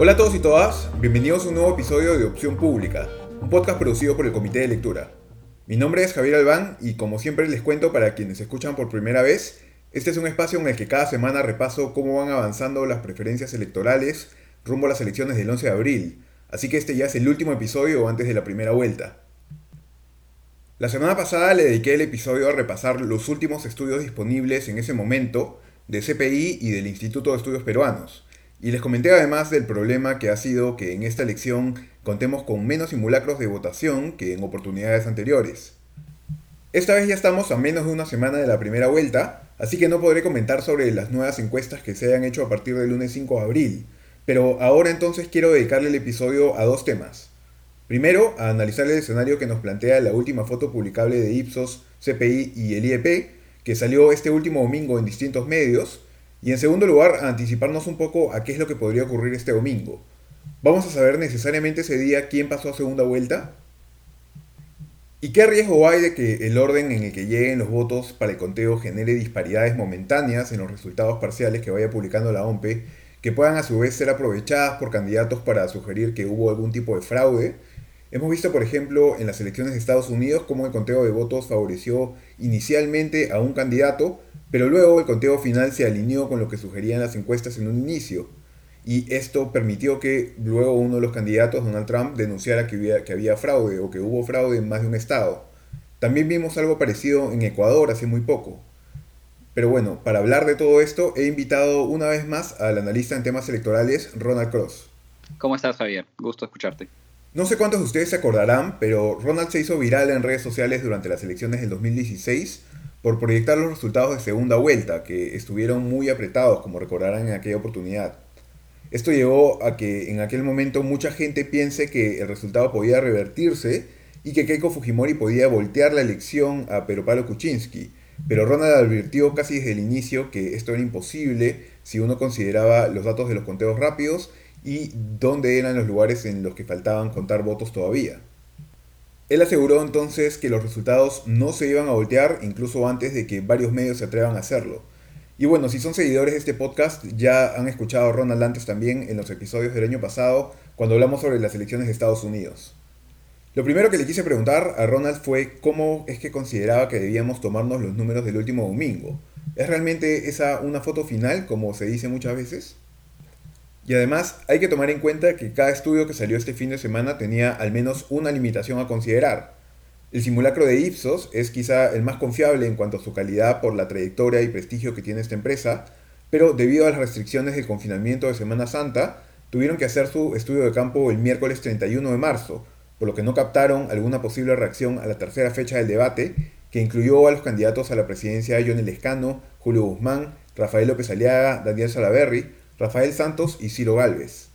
Hola a todos y todas, bienvenidos a un nuevo episodio de Opción Pública, un podcast producido por el Comité de Lectura. Mi nombre es Javier Albán y como siempre les cuento para quienes escuchan por primera vez, este es un espacio en el que cada semana repaso cómo van avanzando las preferencias electorales rumbo a las elecciones del 11 de abril, así que este ya es el último episodio antes de la primera vuelta. La semana pasada le dediqué el episodio a repasar los últimos estudios disponibles en ese momento de CPI y del Instituto de Estudios Peruanos, y les comenté además del problema que ha sido que en esta elección contemos con menos simulacros de votación que en oportunidades anteriores. Esta vez ya estamos a menos de una semana de la primera vuelta, así que no podré comentar sobre las nuevas encuestas que se hayan hecho a partir del lunes 5 de abril, pero ahora entonces quiero dedicarle el episodio a dos temas. Primero, a analizar el escenario que nos plantea la última foto publicable de Ipsos, CPI y el IEP, que salió este último domingo en distintos medios, y en segundo lugar, anticiparnos un poco a qué es lo que podría ocurrir este domingo. ¿Vamos a saber necesariamente ese día quién pasó a segunda vuelta? ¿Y qué riesgo hay de que el orden en el que lleguen los votos para el conteo genere disparidades momentáneas en los resultados parciales que vaya publicando la OMPE, que puedan a su vez ser aprovechadas por candidatos para sugerir que hubo algún tipo de fraude? Hemos visto, por ejemplo, en las elecciones de Estados Unidos cómo el conteo de votos favoreció inicialmente a un candidato, pero luego el conteo final se alineó con lo que sugerían las encuestas en un inicio. Y esto permitió que luego uno de los candidatos, Donald Trump, denunciara que había, fraude o que hubo fraude en más de un estado. También vimos algo parecido en Ecuador hace muy poco. Pero bueno, para hablar de todo esto he invitado una vez más al analista en temas electorales, Ronald Cross. ¿Cómo estás, Javier? Gusto escucharte. No sé cuántos de ustedes se acordarán, pero Ronald se hizo viral en redes sociales durante las elecciones del 2016 por proyectar los resultados de segunda vuelta, que estuvieron muy apretados, como recordarán en aquella oportunidad. Esto llevó a que en aquel momento mucha gente piense que el resultado podía revertirse y que Keiko Fujimori podía voltear la elección a Pedro Pablo Kuczynski, pero Ronald advirtió casi desde el inicio que esto era imposible si uno consideraba los datos de los conteos rápidos y dónde eran los lugares en los que faltaban contar votos todavía. Él aseguró entonces que los resultados no se iban a voltear incluso antes de que varios medios se atrevan a hacerlo. Y bueno, si son seguidores de este podcast, ya han escuchado a Ronald antes también en los episodios del año pasado, cuando hablamos sobre las elecciones de Estados Unidos. Lo primero que le quise preguntar a Ronald fue cómo es que consideraba que debíamos tomarnos los números del último domingo. ¿Es realmente esa una foto final, como se dice muchas veces? Y además hay que tomar en cuenta que cada estudio que salió este fin de semana tenía al menos una limitación a considerar. El simulacro de Ipsos es quizá el más confiable en cuanto a su calidad por la trayectoria y prestigio que tiene esta empresa, pero debido a las restricciones del confinamiento de Semana Santa, tuvieron que hacer su estudio de campo el miércoles 31 de marzo, por lo que no captaron alguna posible reacción a la tercera fecha del debate, que incluyó a los candidatos a la presidencia John Lescano, Julio Guzmán, Rafael López Aliaga, Daniel Salaverry, Rafael Santos y Ciro Galvez.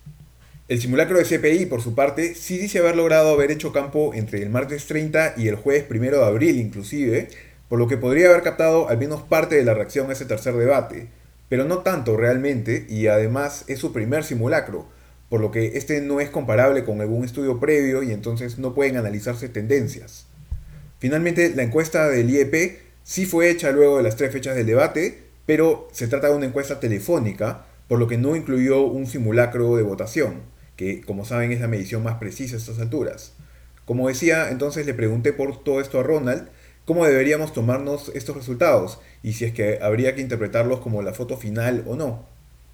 El simulacro de CPI, por su parte, sí dice haber logrado haber hecho campo entre el martes 30 y el jueves 1 de abril inclusive, por lo que podría haber captado al menos parte de la reacción a ese tercer debate, pero no tanto realmente, y además es su primer simulacro, por lo que este no es comparable con algún estudio previo y entonces no pueden analizarse tendencias. Finalmente, la encuesta del IEP sí fue hecha luego de las tres fechas del debate, pero se trata de una encuesta telefónica, por lo que no incluyó un simulacro de votación, que como saben es la medición más precisa a estas alturas. Como decía, entonces le pregunté por todo esto a Ronald, cómo deberíamos tomarnos estos resultados y si es que habría que interpretarlos como la foto final o no.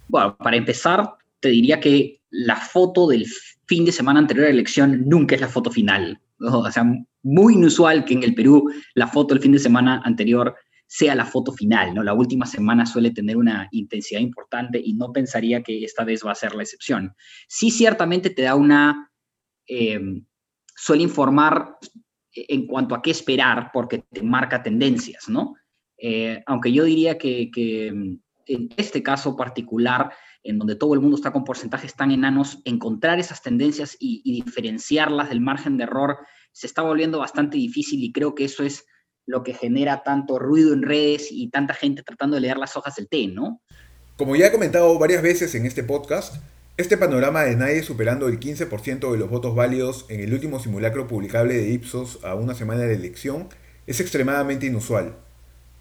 Bueno, para empezar, te diría que la foto del fin de semana anterior a la elección nunca es la foto final. O sea, muy inusual que en el Perú la foto del fin de semana anterior sea la foto final, ¿no? La última semana suele tener una intensidad importante y no pensaría que esta vez va a ser la excepción. Sí, ciertamente te da una, em, suele informar en cuanto a qué esperar porque te marca tendencias, ¿no? Eh, aunque yo diría que, em, en este caso particular, en donde todo el mundo está con porcentajes tan enanos, encontrar esas tendencias y, y diferenciarlas del margen de error se está volviendo bastante difícil y creo que eso es lo que genera tanto ruido en redes y tanta gente tratando de leer las hojas del té, ¿no? Como ya he comentado varias veces en este podcast, este panorama de nadie superando el 15% de los votos válidos en el último simulacro publicable de Ipsos a una semana de elección es extremadamente inusual.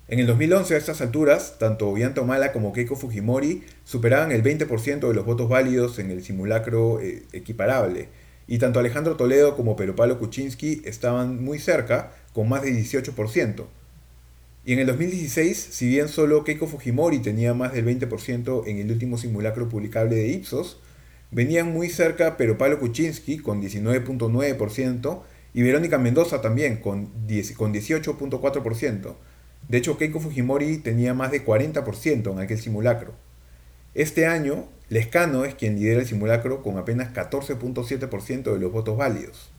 En el 2011, a estas alturas, tanto Ollanta Humala como Keiko Fujimori superaban el 20% de los votos válidos en el simulacro eh, equiparable, y tanto Alejandro Toledo como Pedro Pablo Kuczynski estaban muy cerca, con más de 18%. Y en el 2016, si bien solo Keiko Fujimori tenía más del 20% en el último simulacro publicable de Ipsos, venían muy cerca Pedro Pablo Kuczynski con 19.9% y Verónica Mendoza también con 18.4%. De hecho, Keiko Fujimori tenía más de 40% en aquel simulacro. Este año, Lescano es quien lidera el simulacro con apenas 14.7% de los votos válidos.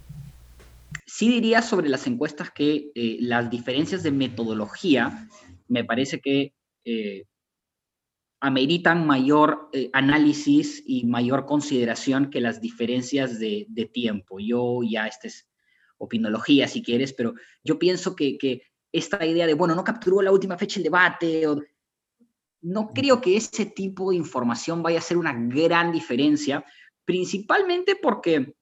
Sí diría sobre las encuestas que eh, las diferencias de metodología me parece que eh, ameritan mayor eh, análisis y mayor consideración que las diferencias de, tiempo. Yo ya, esta es opinología si quieres, pero yo pienso que, que, esta idea de, bueno, no capturó la última fecha el debate, o, no creo que ese tipo de información vaya a ser una gran diferencia, principalmente porque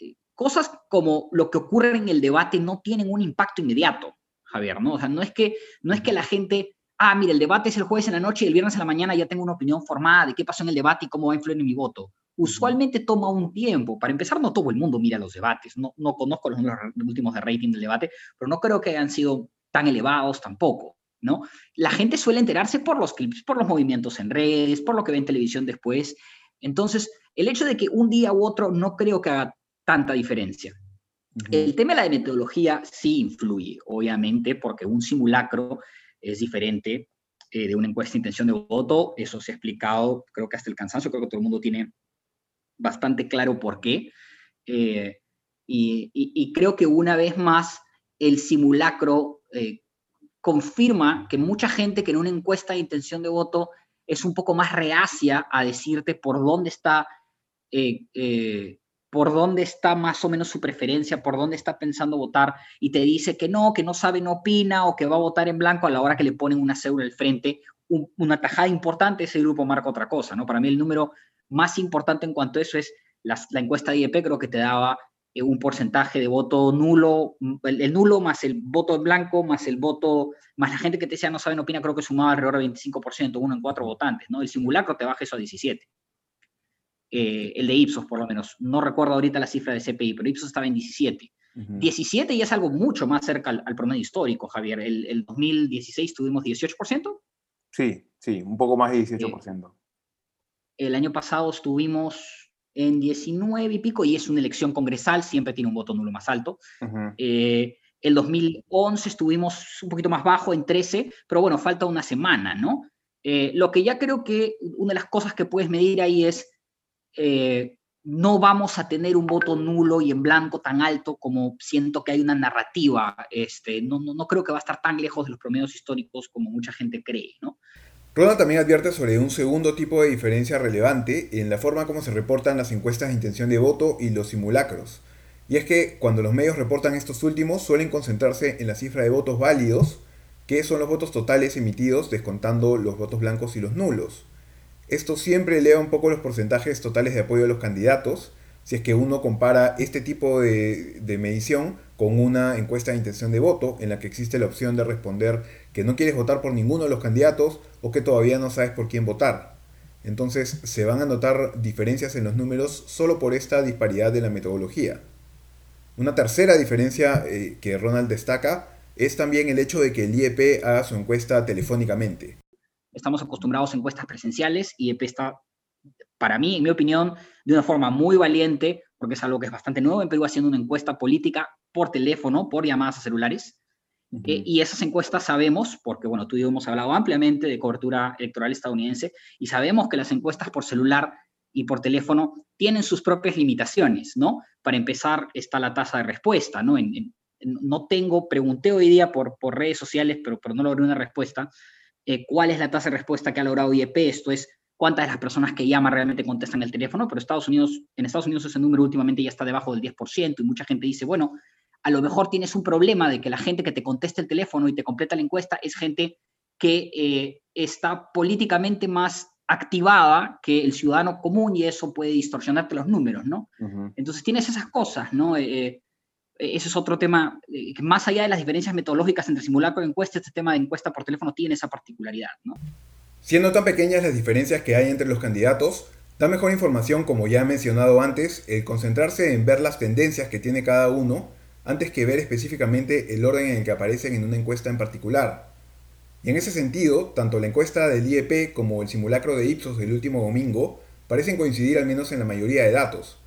eh, cosas como lo que ocurre en el debate no tienen un impacto inmediato, Javier, ¿no? O sea, no es que, no es que la gente, ah, mira, el debate es el jueves en la noche y el viernes en la mañana ya tengo una opinión formada de qué pasó en el debate y cómo va a influir en mi voto. Usualmente toma un tiempo. Para empezar, no todo el mundo mira los debates. No, no conozco los últimos de rating del debate, pero no creo que hayan sido tan elevados tampoco. ¿No? La gente suele enterarse por los clips, por los movimientos en redes, por lo que ve en televisión después. Entonces, el hecho de que un día u otro no creo que haga tanta diferencia. El tema de la metodología sí influye, obviamente, porque un simulacro es diferente eh, de una encuesta de intención de voto. Eso se ha explicado, creo que hasta el cansancio, creo que todo el mundo tiene bastante claro por qué. Eh, y, creo que una vez más el simulacro eh, confirma que mucha gente que en una encuesta de intención de voto es un poco más reacia a decirte por dónde está, eh, eh, por dónde está más o menos su preferencia, por dónde está pensando votar, y te dice que no, que no sabe, no opina, o que va a votar en blanco a la hora que le ponen una cédula al frente. una tajada importante, ese grupo marca otra cosa, ¿no? Para mí el número más importante en cuanto a eso es la, la encuesta de IEP, creo que te daba eh, un porcentaje de voto nulo, el, nulo más el voto en blanco, más el voto, más la gente que te decía no sabe, no opina, creo que sumaba alrededor de 25%, uno en cuatro votantes, ¿no? El simulacro te baja eso a 17. Eh, el de Ipsos, por lo menos. No recuerdo ahorita la cifra de CPI, pero Ipsos estaba en 17. 17 ya es algo mucho más cerca al, promedio histórico, Javier. El, el, 2016 tuvimos 18%. Sí, sí, un poco más de 18%. Eh, el año pasado estuvimos en 19 y pico, y es una elección congresal, siempre tiene un voto nulo más alto. Eh, el 2011 estuvimos un poquito más bajo, en 13, pero bueno, falta una semana, ¿no? Eh, lo que ya creo que una de las cosas que puedes medir ahí es, eh, no vamos a tener un voto nulo y en blanco tan alto como siento que hay una narrativa, este, no, no, no creo que va a estar tan lejos de los promedios históricos como mucha gente cree, ¿no? Ronald también advierte sobre un segundo tipo de diferencia relevante en la forma como se reportan las encuestas de intención de voto y los simulacros. Y es que cuando los medios reportan estos últimos suelen concentrarse en la cifra de votos válidos, que son los votos totales emitidos descontando los votos blancos y los nulos. Esto siempre eleva un poco los porcentajes totales de apoyo a los candidatos, si es que uno compara este tipo de, de medición con una encuesta de intención de voto en la que existe la opción de responder que no quieres votar por ninguno de los candidatos o que todavía no sabes por quién votar. Entonces se van a notar diferencias en los números solo por esta disparidad de la metodología. Una tercera diferencia eh, que Ronald destaca es también el hecho de que el IEP haga su encuesta telefónicamente. Estamos acostumbrados a encuestas presenciales IEP está, para mí, en mi opinión, de una forma muy valiente, porque es algo que es bastante nuevo en Perú, haciendo una encuesta política por teléfono, por llamadas a celulares. Eh, y esas encuestas sabemos, porque bueno, tú y yo hemos hablado ampliamente de cobertura electoral estadounidense, y sabemos que las encuestas por celular y por teléfono tienen sus propias limitaciones, ¿no? Para empezar, está la tasa de respuesta, ¿no? no tengo, pregunté hoy día por, por redes sociales, pero, pero no logré una respuesta. Eh, ¿Cuál es la tasa de respuesta que ha logrado IEP? Esto es, cuántas de las personas que llaman realmente contestan el teléfono, pero Estados Unidos, en Estados Unidos ese número últimamente ya está debajo del 10% y mucha gente dice, bueno, a lo mejor tienes un problema de que la gente que te contesta el teléfono y te completa la encuesta es gente que eh, está políticamente más activada que el ciudadano común y eso puede distorsionarte los números, ¿no? Entonces tienes esas cosas, ¿no? Eh, e-, ese es otro tema, que más allá de las diferencias metodológicas entre simulacro y encuesta, este tema de encuesta por teléfono tiene esa particularidad, ¿no? Siendo tan pequeñas las diferencias que hay entre los candidatos, da mejor información, como ya he mencionado antes, el concentrarse en ver las tendencias que tiene cada uno antes que ver específicamente el orden en el que aparecen en una encuesta en particular. Y en ese sentido, tanto la encuesta del IEP como el simulacro de Ipsos del último domingo parecen coincidir al menos en la mayoría de datos.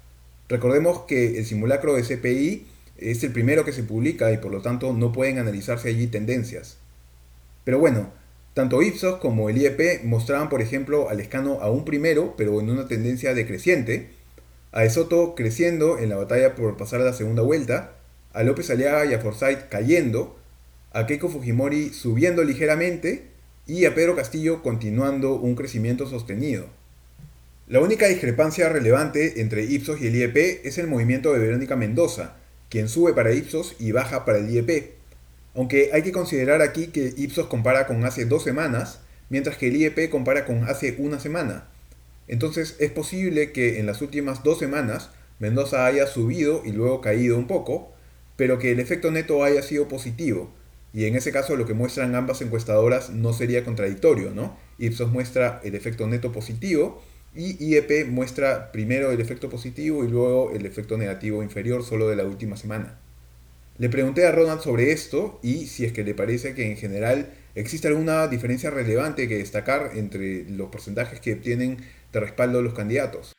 Recordemos que el simulacro de CPI es el primero que se publica y por lo tanto no pueden analizarse allí tendencias. Pero bueno, tanto Ipsos como el IEP mostraban, por ejemplo, al escano a un primero, pero en una tendencia decreciente, a Esoto creciendo en la batalla por pasar la segunda vuelta, a López Aliaga y a Forsyth cayendo, a Keiko Fujimori subiendo ligeramente. Y a Pedro Castillo continuando un crecimiento sostenido. La única discrepancia relevante entre Ipsos y el IEP es el movimiento de Verónica Mendoza, quien sube para Ipsos y baja para el IEP, aunque hay que considerar aquí que Ipsos compara con hace dos semanas, mientras que el IEP compara con hace una semana. Entonces es posible que en las últimas dos semanas Mendoza haya subido y luego caído un poco, pero que el efecto neto haya sido positivo. Y en ese caso lo que muestran ambas encuestadoras no sería contradictorio, ¿no? Ipsos muestra el efecto neto positivo y IEP muestra primero el efecto positivo y luego el efecto negativo inferior solo de la última semana. Le pregunté a Ronald sobre esto y si es que le parece que en general existe alguna diferencia relevante que destacar entre los porcentajes que obtienen de respaldo los candidatos.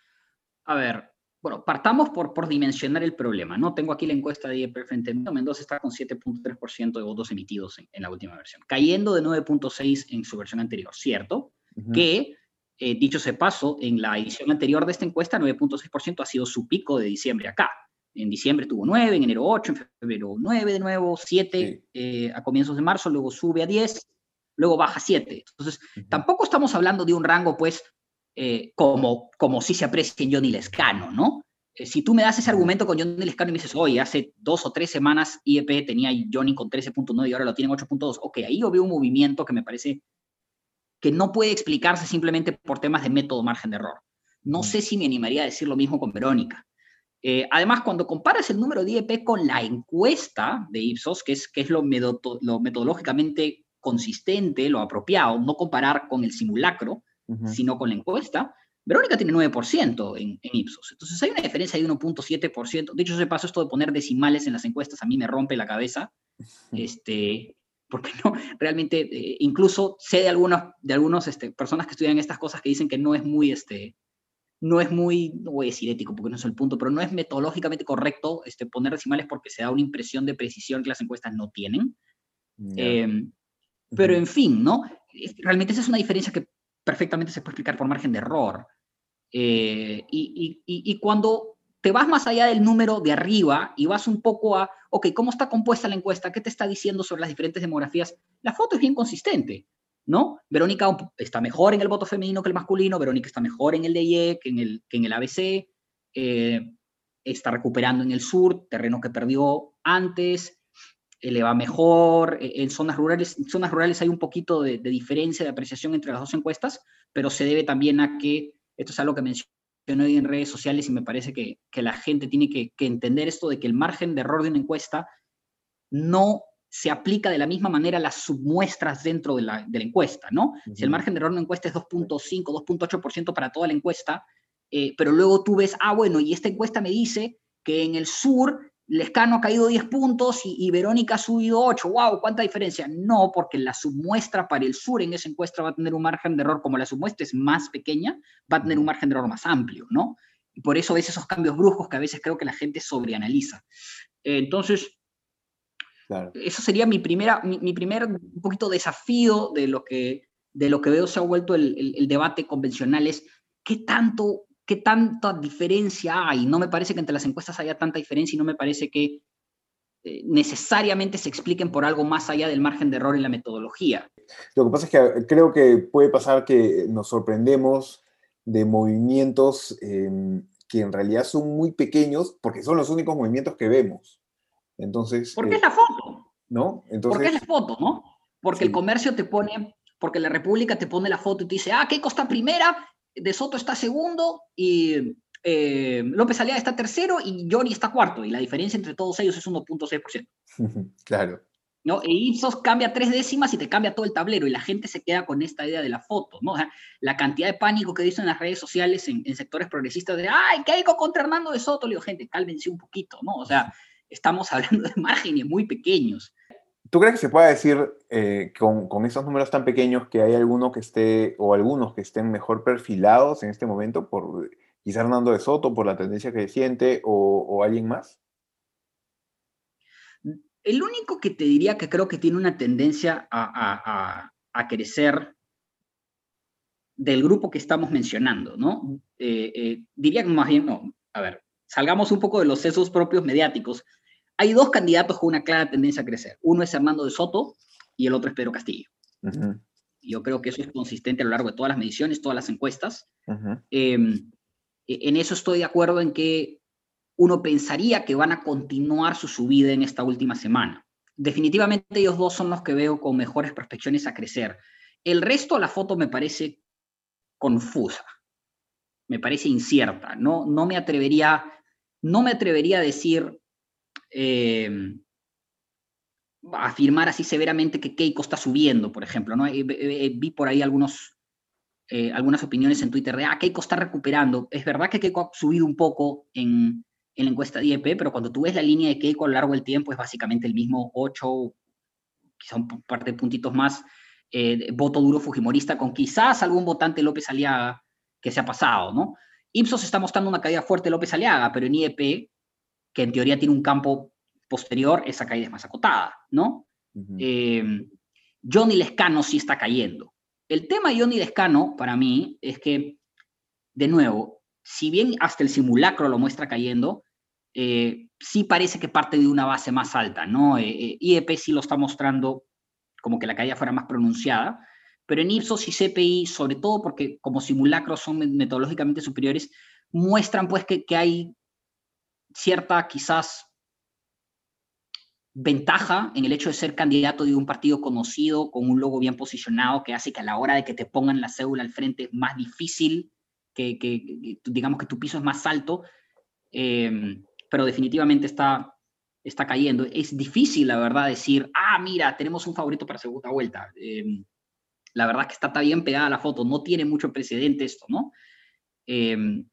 A ver, bueno, partamos por, por dimensionar el problema, ¿no? Tengo aquí la encuesta de IEP frente a mí. Mendoza está con 7.3% de votos emitidos en, la última versión, cayendo de 9.6 en su versión anterior, ¿cierto? Que, eh, dicho se paso, en la edición anterior de esta encuesta, 9.6% ha sido su pico de diciembre acá. En diciembre tuvo 9, en enero 8, en febrero 9 de nuevo, 7 eh, a comienzos de marzo, luego sube a 10, luego baja a 7. Entonces, tampoco estamos hablando de un rango, pues, eh, como, como si se aprecia en Johnny Lescano, ¿no? Eh, si tú me das ese argumento con Johnny Lescano y me dices, oye, hace dos o tres semanas IEP tenía Johnny con 13.9 y ahora lo tienen 8.2, ok, ahí yo veo un movimiento que me parece que no puede explicarse simplemente por temas de método margen de error. No sé si me animaría a decir lo mismo con Verónica. Eh, además, cuando comparas el número de IEP con la encuesta de Ipsos, que es, que es lo, lo metodológicamente consistente, lo apropiado, no comparar con el simulacro, sino con la encuesta, Verónica tiene 9% en, en, Ipsos. Entonces hay una diferencia de 1.7%. De hecho, se paso esto de poner decimales en las encuestas a mí me rompe la cabeza. Este, porque no, realmente, eh, incluso sé de algunas de algunos, este, personas que estudian estas cosas que dicen que no es muy, este, no es muy, no voy a decir ético porque no es el punto, pero no es metodológicamente correcto este, poner decimales porque se da una impresión de precisión que las encuestas no tienen. Em, pero en fin, ¿no? Realmente esa es una diferencia que perfectamente se puede explicar por margen de error. Eh, y, y, y, cuando te vas más allá del número de arriba y vas un poco a, ok, ¿cómo está compuesta la encuesta? ¿Qué te está diciendo sobre las diferentes demografías? La foto es bien consistente. ¿No? Verónica está mejor en el voto femenino que el masculino, Verónica está mejor en el DIE que en el, que en el ABC, eh, está recuperando en el sur, terreno que perdió antes, eh, le va mejor, eh, en zonas rurales, en zonas rurales hay un poquito de, diferencia de apreciación entre las dos encuestas, pero se debe también a que, esto es algo que mencioné hoy en redes sociales y me parece que, que la gente tiene que, que entender esto de que el margen de error de una encuesta no se aplica de la misma manera las submuestras dentro de la, encuesta, ¿no? Si el margen de error de una encuesta es 2.5, 2.8% para toda la encuesta, eh, pero luego tú ves, ah, bueno, y esta encuesta me dice que en el sur Lescano ha caído 10 puntos y, Verónica ha subido 8, wow, ¿cuánta diferencia? No, porque la submuestra para el sur en esa encuesta va a tener un margen de error, como la submuestra es más pequeña, va a tener un margen de error más amplio, ¿no? Y por eso ves esos cambios bruscos que a veces creo que la gente sobreanaliza. entonces, eso sería mi, primera, mi, primer un poquito desafío de lo que, de lo que veo se ha vuelto el, el, debate convencional, es qué tanto, qué tanta diferencia hay. No me parece que entre las encuestas haya tanta diferencia y no me parece que eh, necesariamente se expliquen por algo más allá del margen de error en la metodología. Lo que pasa es que creo que puede pasar que nos sorprendemos de movimientos em, que en realidad son muy pequeños porque son los únicos movimientos que vemos. Entonces. ¿Por qué es la foto? ¿No? Entonces, ¿Por qué es la foto, no? Porque el comercio te pone, porque la República te pone la foto y te dice, ah, Keiko está primera, De Soto está segundo y, eh, López Aliaga está tercero y Johnny está cuarto, y la diferencia entre todos ellos es 1.6%. claro. ¿no? E Ipsos cambia tres décimas y te cambia todo el tablero y la gente se queda con esta idea de la foto, ¿no? la cantidad de pánico que dicen en las redes sociales en, sectores progresistas de, ay, Keiko contra Hernando de Soto, le digo, gente, cálmense un poquito, ¿no? O sea, estamos hablando de márgenes muy pequeños. ¿Tú crees que se puede decir eh, con, con, esos números tan pequeños que hay alguno que esté, o algunos que estén mejor perfilados en este momento por quizá Hernando de Soto, por la tendencia que siente, o, o alguien más? El único que te diría que creo que tiene una tendencia a, crecer del grupo que estamos mencionando, ¿no? Eh, eh, diría que más bien, no, a ver, salgamos un poco de los sesos propios mediáticos. Hay dos candidatos con una clara tendencia a crecer. Uno es Hernando de Soto y el otro es Pedro Castillo. Yo creo que eso es consistente a lo largo de todas las mediciones, todas las encuestas. Em, e, en eso estoy de acuerdo en que uno pensaría que van a continuar su subida en esta última semana. Definitivamente ellos dos son los que veo con mejores prospecciones a crecer. El resto de la foto me parece confusa, me parece incierta. No, no, me, atrevería, no me atrevería a decir, eh, afirmar así severamente que Keiko está subiendo, por ejemplo. ¿no? Eh, eh, vi por ahí algunos, algunas opiniones en Twitter de, ah, Keiko está recuperando. Es verdad que Keiko ha subido un poco en, en la encuesta IEP, pero cuando tú ves la línea de Keiko a lo largo del tiempo es básicamente el mismo 8, quizá un par de puntitos más, eh, voto duro fujimorista, con quizás algún votante López Aliaga que se ha pasado, ¿no? Ipsos está mostrando una caída fuerte López Aliaga, pero en IEP, que en teoría tiene un campo posterior, esa caída es más acotada, ¿no? Eh, Johnny Lescano sí está cayendo. El tema de Johnny Lescano, para mí, es que, de nuevo, si bien hasta el simulacro lo muestra cayendo, eh, sí parece que parte de una base más alta, ¿no? Eh, eh, IEP sí lo está mostrando como que la caída fuera más pronunciada, pero en Ipsos y CPI, sobre todo porque como simulacros son metodológicamente superiores, muestran pues que, que hay cierta quizás ventaja en el hecho de ser candidato de un partido conocido, con un logo bien posicionado, que hace que a la hora de que te pongan la cédula al frente es más difícil, que, digamos que tu piso es más alto. Eh, pero definitivamente está, está cayendo. Es difícil, la verdad, decir, ah, mira, tenemos un favorito para segunda vuelta. Em, la verdad que está, bien pegada la foto, no tiene mucho precedente esto, ¿no? Em,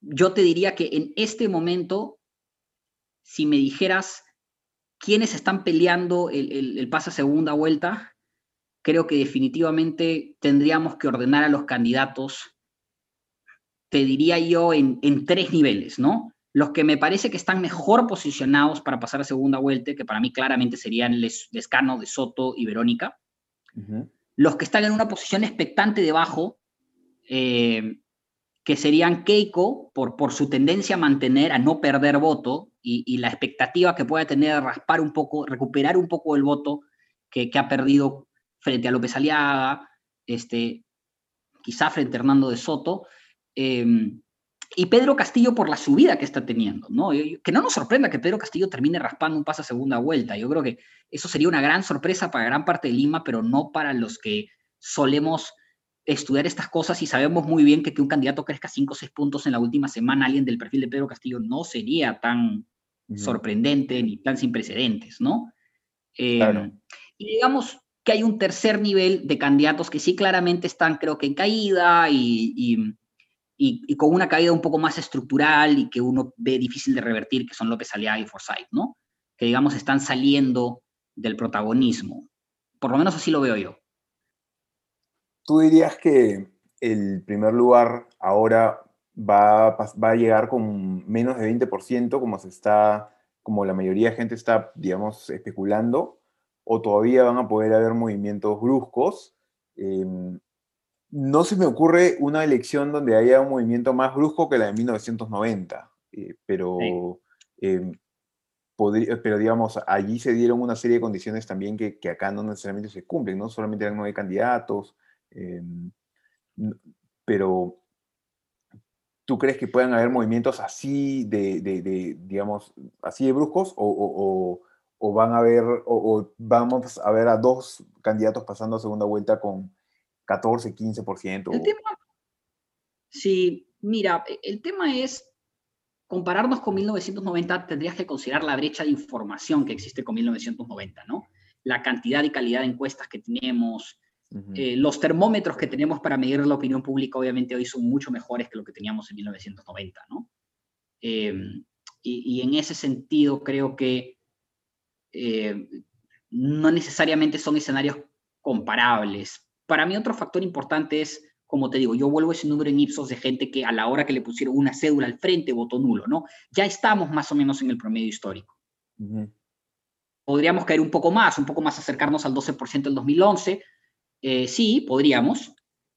yo te diría que en este momento, si me dijeras quiénes están peleando el, el, el pase a segunda vuelta, creo que definitivamente tendríamos que ordenar a los candidatos, te diría yo, en, en tres niveles, ¿no? Los que me parece que están mejor posicionados para pasar a segunda vuelta, que para mí claramente serían Lescano, De Soto y Verónica. Los que están en una posición expectante debajo, eh, que serían Keiko, por, por su tendencia a mantener, a no perder voto, y, la expectativa que pueda tener de raspar un poco, recuperar un poco el voto que, ha perdido frente a López Aliaga, este, quizá frente a Hernando de Soto. Eh, y Pedro Castillo por la subida que está teniendo, ¿no? Que no nos sorprenda que Pedro Castillo termine raspando un paso a segunda vuelta. Yo creo que eso sería una gran sorpresa para gran parte de Lima, pero no para los que solemos estudiar estas cosas y sabemos muy bien que que un candidato crezca 5 o 6 puntos en la última semana, alguien del perfil de Pedro Castillo no sería tan sorprendente ni tan sin precedentes, ¿no? Eh, y digamos que hay un tercer nivel de candidatos que sí claramente están, creo que en caída y y, con una caída un poco más estructural y que uno ve difícil de revertir, que son López Aliaga y Forsyth, ¿no? Que digamos están saliendo del protagonismo. Por lo menos así lo veo yo. ¿Tú dirías que el primer lugar ahora va, va a llegar con menos de 20%, como se está, como la mayoría de gente está, digamos, especulando? ¿O todavía van a poder haber movimientos bruscos? Em, no se me ocurre una elección donde haya un movimiento más brusco que la de 1990, eh, pero, em, pero digamos, allí se dieron una serie de condiciones también que, acá no necesariamente se cumplen, no solamente eran nueve candidatos, em, pero ¿tú crees que puedan haber movimientos así de, digamos, así bruscos o, van a haber, o vamos a ver a dos candidatos pasando a segunda vuelta con 14, 15%. El tema, sí, Mira, e, el tema es, compararnos con 1990, tendrías que considerar la brecha de información que existe con 1990, ¿no? La cantidad y calidad de encuestas que tenemos, eh, los termómetros que tenemos para medir la opinión pública, obviamente hoy son mucho mejores que lo que teníamos en 1990, ¿no? Em, y, en ese sentido creo que eh, no necesariamente son escenarios comparables. Para mí otro factor importante es, como te digo, yo vuelvo ese número en Ipsos de gente que a la hora que le pusieron una cédula al frente votó nulo, ¿no? Ya estamos más o menos en el promedio histórico. Podríamos caer un poco más, un poco más acercarnos al 12% del 2011. Eh, sí, podríamos,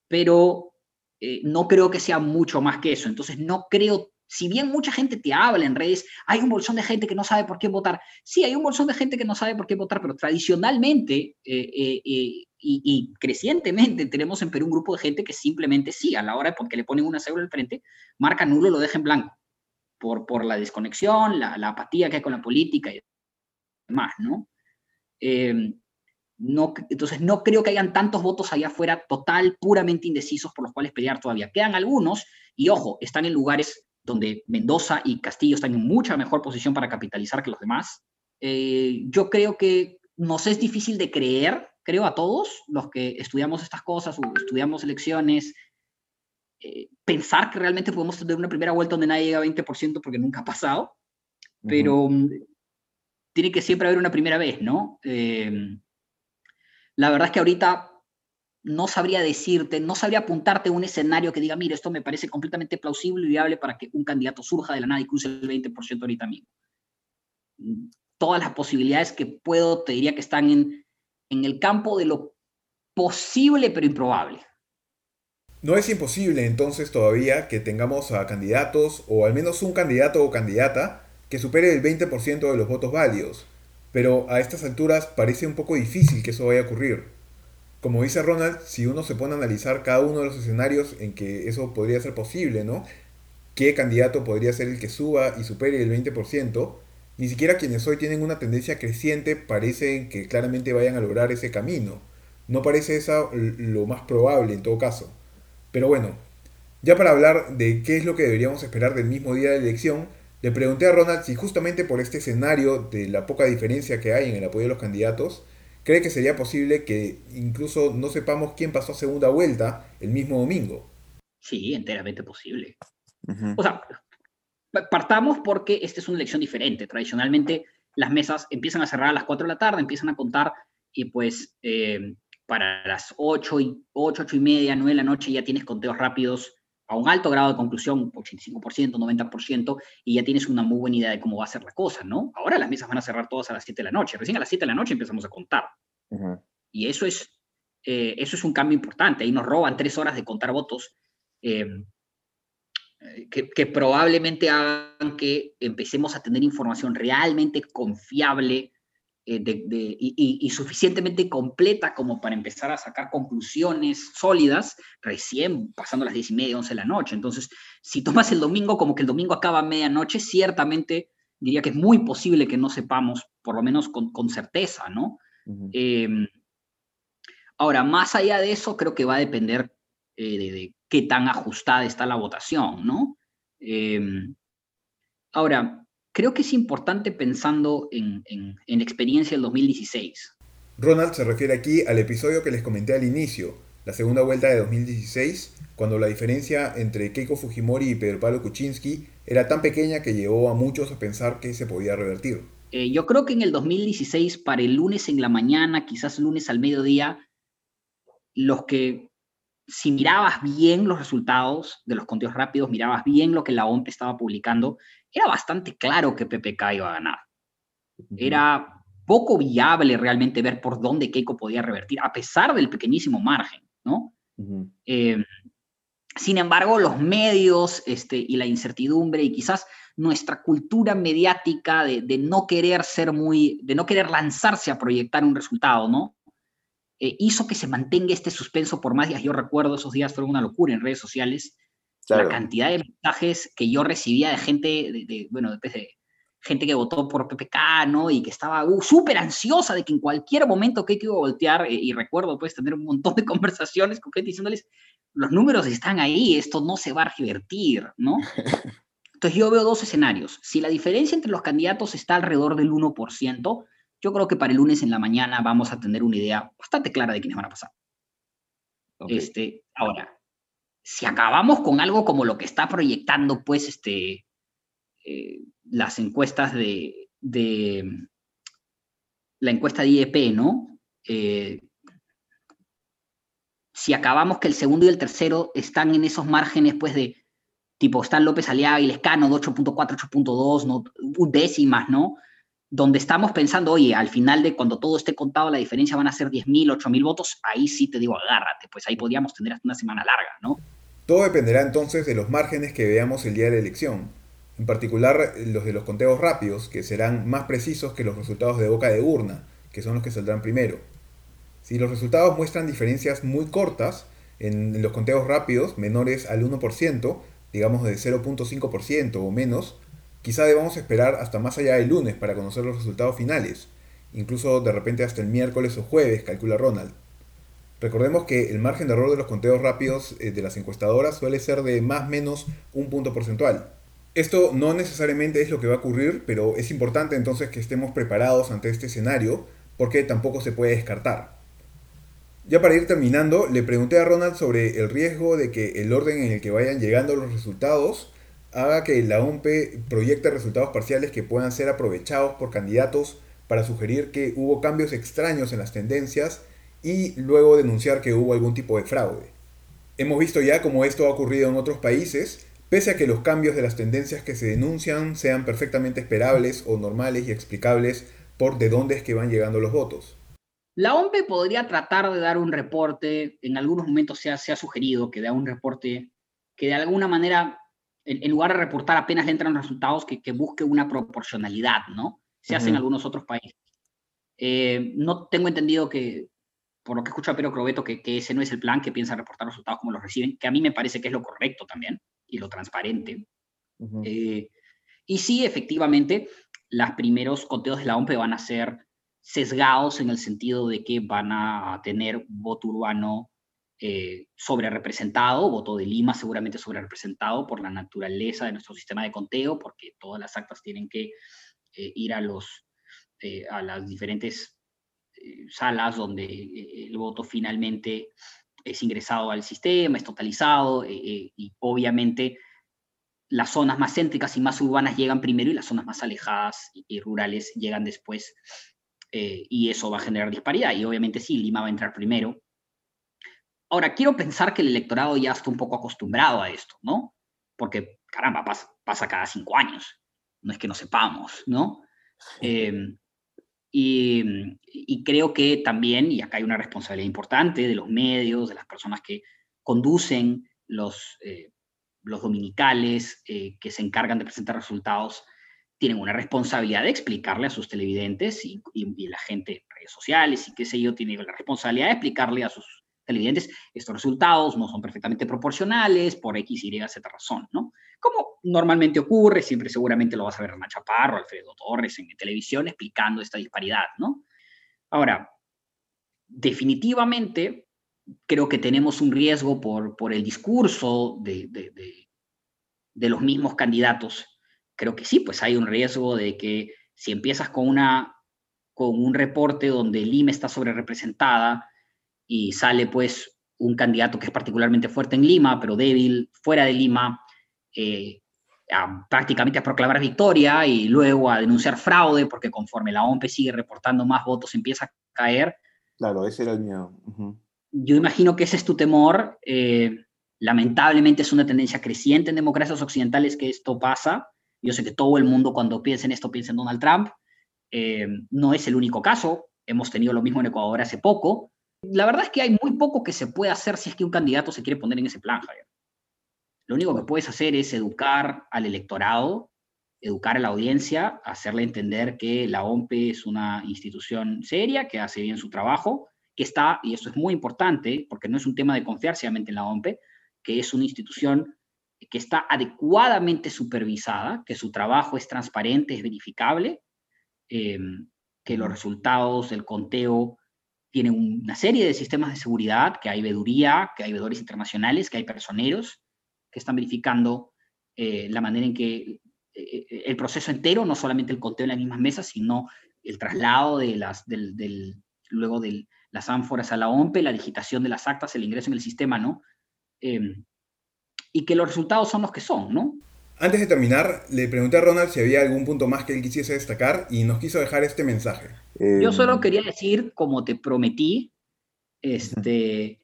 pero eh, no creo que sea mucho más que eso. Entonces, no creo si bien mucha gente te habla en redes, hay un bolsón de gente que no sabe por qué votar. Sí, hay un bolsón de gente que no sabe por qué votar, pero tradicionalmente eh, y, crecientemente tenemos en Perú un grupo de gente que simplemente sí, a la hora porque le ponen una cédula al frente, marca nulo, lo deja en blanco, por, por la desconexión, la, apatía que hay con la política y demás, ¿no? No, entonces, no creo que hayan tantos votos allá afuera total, puramente indecisos por los cuales pelear todavía. Quedan algunos, y ojo, están en lugares donde Mendoza y Castillo están en mucha mejor posición para capitalizar que los demás. Eh, yo creo que nos es difícil de creer, creo a todos los que estudiamos estas cosas o estudiamos elecciones, eh, pensar que realmente podemos tener una primera vuelta donde nadie llega a 20% porque nunca ha pasado, pero mm, tiene que siempre haber una primera vez, ¿no? Eh, la verdad es que ahorita no sabría decirte, no sabría apuntarte un escenario que diga, mire, esto me parece completamente plausible y viable para que un candidato surja de la nada y cruce el 20% ahorita mismo. Todas las posibilidades que puedo, te diría que están en, en el campo de lo posible pero improbable. No es imposible entonces todavía que tengamos a candidatos o al menos un candidato o candidata que supere el 20% de los votos válidos, pero a estas alturas parece un poco difícil que eso vaya a ocurrir. Como dice Ronald, si uno se pone a analizar cada uno de los escenarios en que eso podría ser posible, ¿no? ¿Qué candidato podría ser el que suba y supere el 20%? Ni siquiera quienes hoy tienen una tendencia creciente parecen que claramente vayan a lograr ese camino. No parece eso lo más probable en todo caso. Pero bueno, ya para hablar de qué es lo que deberíamos esperar del mismo día de la elección, le pregunté a Ronald si justamente por este escenario de la poca diferencia que hay en el apoyo de los candidatos, cree que sería posible que incluso no sepamos quién pasó a segunda vuelta el mismo domingo. Sí, enteramente posible. O sea, partamos porque esta es una elección diferente. Tradicionalmente las mesas empiezan a cerrar a las 4 de la tarde, empiezan a contar y pues eh, para las 8 y, 8, 8 y media, 9 de la noche ya tienes conteos rápidos a un alto grado de conclusión, 85%, 90%, y ya tienes una muy buena idea de cómo va a ser la cosa, ¿no? Ahora las mesas van a cerrar todas a las 7 de la noche, recién a las 7 de la noche empezamos a contar. Y eso es, eh, eso es un cambio importante, ahí nos roban tres horas de contar votos, eh, que, que, probablemente hagan que empecemos a tener información realmente confiable eh, y, suficientemente completa como para empezar a sacar conclusiones sólidas recién pasando las 10 y media, 11 de la noche. Entonces, si tomas el domingo como que el domingo acaba a medianoche, ciertamente diría que es muy posible que no sepamos, por lo menos con, certeza, ¿no? Em, ahora, más allá de eso, creo que va a depender eh, de, qué tan ajustada está la votación, ¿no? Em, ahora, creo que es importante pensando en, la experiencia del 2016. Ronald se refiere aquí al episodio que les comenté al inicio, la segunda vuelta de 2016, cuando la diferencia entre Keiko Fujimori y Pedro Pablo Kuczynski era tan pequeña que llevó a muchos a pensar que se podía revertir. Eh, yo creo que en el 2016, para el lunes en la mañana, quizás lunes al mediodía, los que, si mirabas bien los resultados de los conteos rápidos, mirabas bien lo que la OMP estaba publicando, era bastante claro que PPK iba a ganar. Era poco viable realmente ver por dónde Keiko podía revertir, a pesar del pequeñísimo margen, ¿no? Eh, sin embargo, los medios este, y la incertidumbre y quizás nuestra cultura mediática de, no querer ser muy, de no querer lanzarse a proyectar un resultado, ¿no? Eh, hizo que se mantenga este suspenso por más días. Yo recuerdo esos días fueron una locura en redes sociales la cantidad de mensajes que yo recibía de gente, de, bueno, de, gente que votó por PPK, ¿no? Y que estaba uh, súper ansiosa de que en cualquier momento Keiko iba a voltear, eh, y recuerdo pues tener un montón de conversaciones con gente diciéndoles, los números están ahí, esto no se va a revertir, ¿no? Entonces yo veo dos escenarios. Si la diferencia entre los candidatos está alrededor del 1%, yo creo que para el lunes en la mañana vamos a tener una idea bastante clara de quiénes van a pasar. Este, ahora, si acabamos con algo como lo que está proyectando, pues, este, eh, las encuestas de, la encuesta de IEP, ¿no? Eh, si acabamos que el segundo y el tercero están en esos márgenes, pues, de tipo, están López Aliaga y Lescano de 8.4, 8.2, ¿no? décimas, ¿no? Donde estamos pensando, oye, al final de cuando todo esté contado, la diferencia van a ser 10.000, 8.000 votos, ahí sí te digo, agárrate, pues ahí podríamos tener hasta una semana larga, ¿no? Todo dependerá entonces de los márgenes que veamos el día de la elección, en particular los de los conteos rápidos, que serán más precisos que los resultados de boca de urna, que son los que saldrán primero. Si los resultados muestran diferencias muy cortas en los conteos rápidos, menores al 1%, digamos de 0.5% o menos, quizá debamos esperar hasta más allá del lunes para conocer los resultados finales, incluso de repente hasta el miércoles o jueves, calcula Ronald. Recordemos que el margen de error de los conteos rápidos eh, de las encuestadoras suele ser de más o menos un punto porcentual. Esto no necesariamente es lo que va a ocurrir, pero es importante entonces que estemos preparados ante este escenario, porque tampoco se puede descartar. Ya para ir terminando, le pregunté a Ronald sobre el riesgo de que el orden en el que vayan llegando los resultados haga que la OMP proyecte resultados parciales que puedan ser aprovechados por candidatos para sugerir que hubo cambios extraños en las tendencias y luego denunciar que hubo algún tipo de fraude. Hemos visto ya cómo esto ha ocurrido en otros países, pese a que los cambios de las tendencias que se denuncian sean perfectamente esperables o normales y explicables por de dónde es que van llegando los votos. La OMP podría tratar de dar un reporte, en algunos momentos se ha, se ha sugerido que dé un reporte que de alguna manera, en, lugar de reportar apenas le entran los resultados, que, que busque una proporcionalidad, ¿no? Se hace en algunos otros países. Eh, no tengo entendido que, por lo que escucho a Pedro Crobeto, que, ese no es el plan, que piensa reportar los resultados como los reciben, que a mí me parece que es lo correcto también y lo transparente. Eh, y sí, efectivamente, los primeros conteos de la OMP van a ser sesgados en el sentido de que van a tener voto urbano eh, sobre representado, voto de Lima seguramente sobre representado por la naturaleza de nuestro sistema de conteo, porque todas las actas tienen que eh, ir a, los, a las diferentes eh, salas donde eh, el voto finalmente es ingresado al sistema, es totalizado eh, y obviamente las zonas más céntricas y más urbanas llegan primero y las zonas más alejadas y, rurales llegan después y eso va a generar disparidad y obviamente sí, Lima va a entrar primero. Ahora, quiero pensar que el electorado ya está un poco acostumbrado a esto, ¿no? Porque, caramba, pasa, pasa cada cinco años, no es que no sepamos, ¿no? Y, creo que también, y acá hay una responsabilidad importante de los medios, de las personas que conducen los, eh, los dominicales, eh, que se encargan de presentar resultados, tienen una responsabilidad de explicarle a sus televidentes y, y, la gente en redes sociales y qué sé yo, tiene la responsabilidad de explicarle a sus televidentes, estos resultados no son perfectamente proporcionales por X, Y, Z razón, ¿no? Como normalmente ocurre, siempre seguramente lo vas a ver Hernán Chaparro, Alfredo Torres en televisión explicando esta disparidad, ¿no? Ahora, definitivamente creo que tenemos un riesgo por, por el discurso de, de, de, los mismos candidatos. Creo que sí, pues hay un riesgo de que si empiezas con, una, con un reporte donde Lima está sobre representada, y sale pues un candidato que es particularmente fuerte en Lima, pero débil fuera de Lima, eh, prácticamente a proclamar victoria y luego a denunciar fraude, porque conforme la OMP sigue reportando más votos empieza a caer. Claro, ese era el miedo. Yo imagino que ese es tu temor. Eh, lamentablemente es una tendencia creciente en democracias occidentales que esto pasa. Yo sé que todo el mundo cuando piensa en esto piensa en Donald Trump. Eh, no es el único caso. Hemos tenido lo mismo en Ecuador hace poco. La verdad es que hay muy poco que se puede hacer si es que un candidato se quiere poner en ese plan, Javier. Lo único que puedes hacer es educar al electorado, educar a la audiencia, hacerle entender que la OMP es una institución seria, que hace bien su trabajo, que está, y eso es muy importante, porque no es un tema de confiar solamente en la OMP, que es una institución que está adecuadamente supervisada, que su trabajo es transparente, es verificable, em, que los resultados del conteo tienen una serie de sistemas de seguridad, que hay veeduría, que hay veedores internacionales, que hay personeros que están verificando eh, la manera en que eh, el proceso entero, no solamente el conteo en las mismas mesas, sino el traslado de las, del, luego de las ánforas a la OMPE, la digitación de las actas, el ingreso en el sistema, ¿no? Em, y que los resultados son los que son, ¿no? Antes de terminar, le pregunté a Ronald si había algún punto más que él quisiese destacar y nos quiso dejar este mensaje. Yo solo quería decir, como te prometí, este,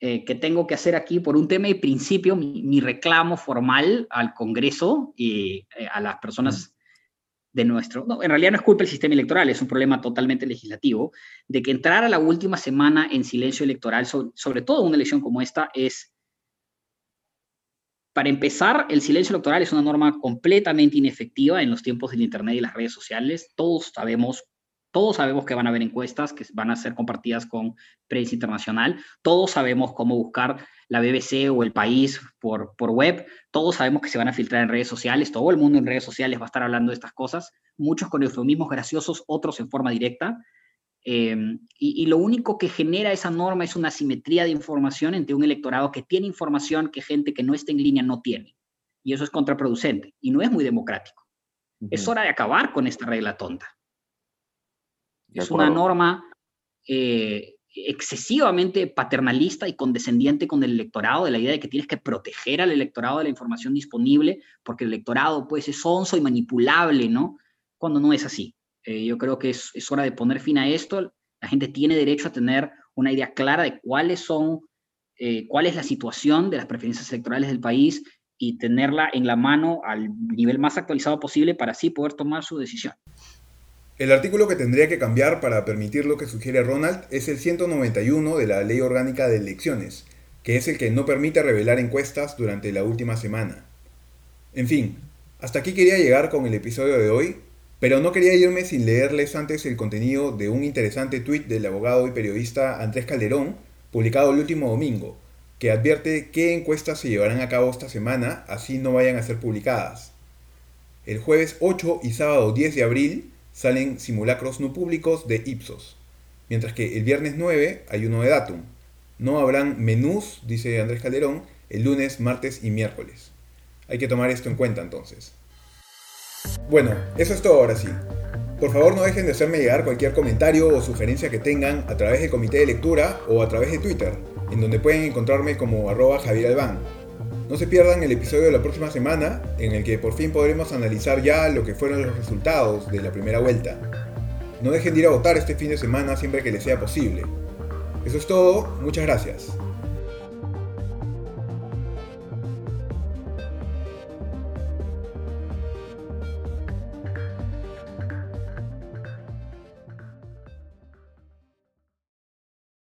eh, que tengo que hacer aquí por un tema de principio, mi, reclamo formal al Congreso y eh, a las personas de nuestro, no, en realidad no es culpa del sistema electoral, es un problema totalmente legislativo, de que entrar a la última semana en silencio electoral, sobre, todo una elección como esta, es, para empezar, el silencio electoral es una norma completamente inefectiva en los tiempos del Internet y las redes sociales. Todos sabemos todos sabemos que van a haber encuestas que van a ser compartidas con prensa internacional. Todos sabemos cómo buscar la BBC o el país por, por web. Todos sabemos que se van a filtrar en redes sociales. Todo el mundo en redes sociales va a estar hablando de estas cosas. Muchos con eufemismos graciosos, otros en forma directa. Em, y, y, lo único que genera esa norma es una simetría de información entre un electorado que tiene información que gente que no está en línea no tiene. Y eso es contraproducente y no es muy democrático. Es hora de acabar con esta regla tonta. Es una norma eh, excesivamente paternalista y condescendiente con el electorado, de la idea de que tienes que proteger al electorado de la información disponible, porque el electorado pues, es onzo y manipulable, ¿no? Cuando no es así. Eh, yo creo que es, hora de poner fin a esto. La gente tiene derecho a tener una idea clara de cuáles son, eh, cuál es la situación de las preferencias electorales del país y tenerla en la mano al nivel más actualizado posible para así poder tomar su decisión. El artículo que tendría que cambiar para permitir lo que sugiere Ronald es el 191 de la Ley Orgánica de Elecciones, que es el que no permite revelar encuestas durante la última semana. En fin, hasta aquí quería llegar con el episodio de hoy, pero no quería irme sin leerles antes el contenido de un interesante tuit del abogado y periodista Andrés Calderón, publicado el último domingo, que advierte qué encuestas se llevarán a cabo esta semana, así no vayan a ser publicadas. El jueves 8 y sábado 10 de abril salen simulacros no públicos de Ipsos, mientras que el viernes 9 hay uno de Datum. No habrán menús, dice Andrés Calderón, el lunes, martes y miércoles. Hay que tomar esto en cuenta entonces. Bueno, eso es todo ahora sí. Por favor no dejen de hacerme llegar cualquier comentario o sugerencia que tengan a través del comité de lectura o a través de Twitter, en donde pueden encontrarme como arroba Javier Albán. No se pierdan el episodio de la próxima semana, en el que por fin podremos analizar ya lo que fueron los resultados de la primera vuelta. No dejen de ir a votar este fin de semana siempre que les sea posible. Eso es todo, muchas gracias.